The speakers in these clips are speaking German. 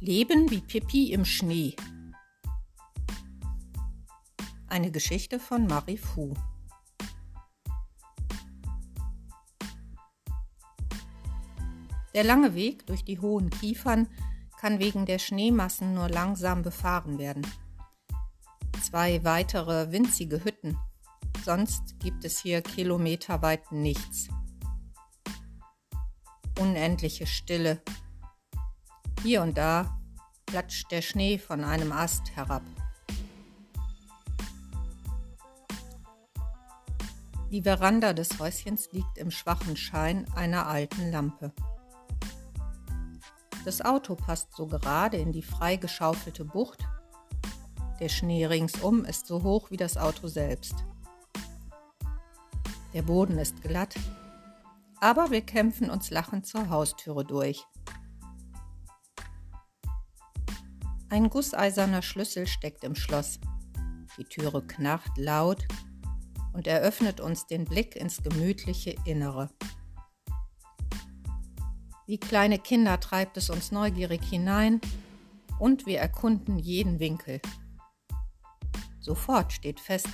Leben wie Pippi im Schnee. Eine Geschichte von Marie Fu. Der lange Weg durch die hohen Kiefern kann wegen der Schneemassen nur langsam befahren werden. Zwei weitere winzige Hütten, sonst gibt es hier kilometerweit nichts. Unendliche Stille hier und da platscht der Schnee von einem Ast herab. Die Veranda des Häuschens liegt im schwachen Schein einer alten Lampe. Das Auto passt so gerade in die freigeschaufelte Bucht. Der Schnee ringsum ist so hoch wie das Auto selbst. Der Boden ist glatt, aber wir kämpfen uns lachend zur Haustüre durch. Ein gusseiserner Schlüssel steckt im Schloss. Die Türe knarrt laut und eröffnet uns den Blick ins gemütliche Innere. Wie kleine Kinder treibt es uns neugierig hinein und wir erkunden jeden Winkel. Sofort steht fest,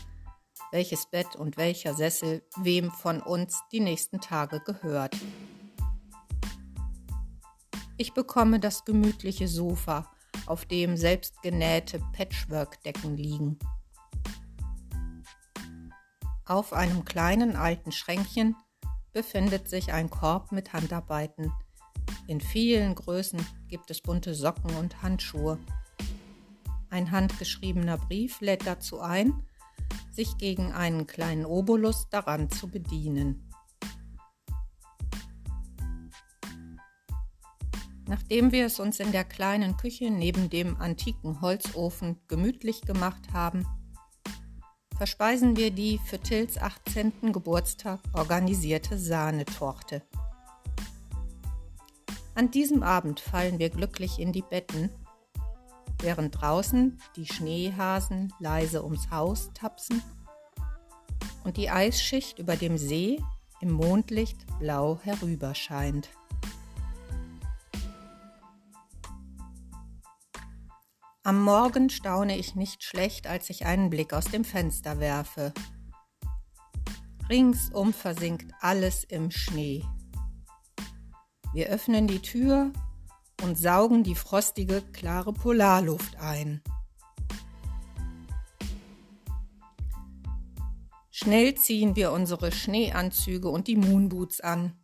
welches Bett und welcher Sessel wem von uns die nächsten Tage gehört. Ich bekomme das gemütliche Sofa auf dem selbstgenähte Patchwork-Decken liegen. Auf einem kleinen alten Schränkchen befindet sich ein Korb mit Handarbeiten. In vielen Größen gibt es bunte Socken und Handschuhe. Ein handgeschriebener Brief lädt dazu ein, sich gegen einen kleinen Obolus daran zu bedienen. Nachdem wir es uns in der kleinen Küche neben dem antiken Holzofen gemütlich gemacht haben, verspeisen wir die für Tills 18. Geburtstag organisierte Sahnetorte. An diesem Abend fallen wir glücklich in die Betten, während draußen die Schneehasen leise ums Haus tapsen und die Eisschicht über dem See im Mondlicht blau herüberscheint. Am Morgen staune ich nicht schlecht, als ich einen Blick aus dem Fenster werfe. Ringsum versinkt alles im Schnee. Wir öffnen die Tür und saugen die frostige, klare Polarluft ein. Schnell ziehen wir unsere Schneeanzüge und die Moonboots an.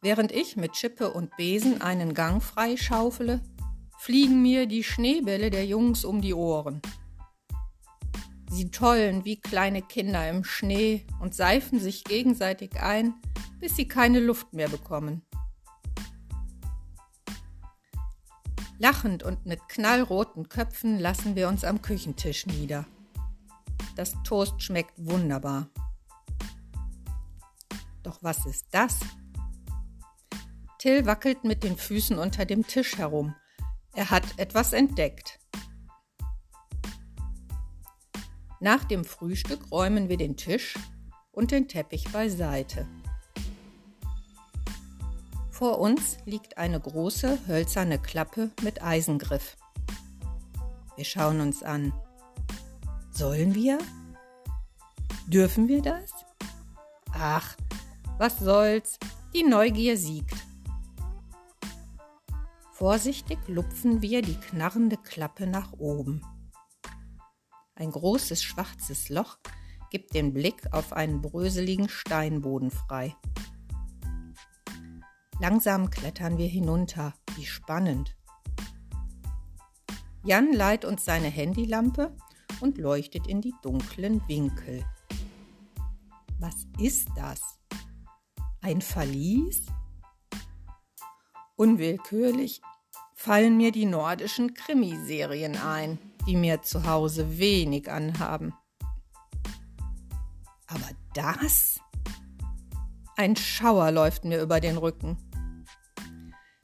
Während ich mit Schippe und Besen einen Gang freischaufele, fliegen mir die Schneebälle der Jungs um die Ohren. Sie tollen wie kleine Kinder im Schnee und seifen sich gegenseitig ein, bis sie keine Luft mehr bekommen. Lachend und mit knallroten Köpfen lassen wir uns am Küchentisch nieder. Das Toast schmeckt wunderbar. Doch was ist das? Till wackelt mit den Füßen unter dem Tisch herum. Er hat etwas entdeckt. Nach dem Frühstück räumen wir den Tisch und den Teppich beiseite. Vor uns liegt eine große hölzerne Klappe mit Eisengriff. Wir schauen uns an. Sollen wir? Dürfen wir das? Ach, was soll's, die Neugier siegt. Vorsichtig lupfen wir die knarrende Klappe nach oben. Ein großes schwarzes Loch gibt den Blick auf einen bröseligen Steinboden frei. Langsam klettern wir hinunter. Wie spannend. Jan leiht uns seine Handylampe und leuchtet in die dunklen Winkel. Was ist das? Ein Verlies? Unwillkürlich fallen mir die nordischen Krimiserien ein, die mir zu Hause wenig anhaben. Aber das? Ein Schauer läuft mir über den Rücken.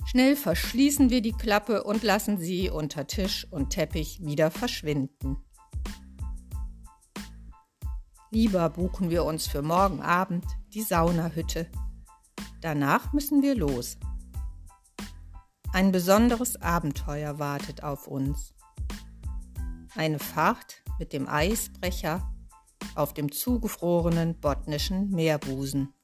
Schnell verschließen wir die Klappe und lassen sie unter Tisch und Teppich wieder verschwinden. Lieber buchen wir uns für morgen Abend die Saunahütte. Danach müssen wir los. Ein besonderes Abenteuer wartet auf uns. Eine Fahrt mit dem Eisbrecher auf dem zugefrorenen botnischen Meerbusen.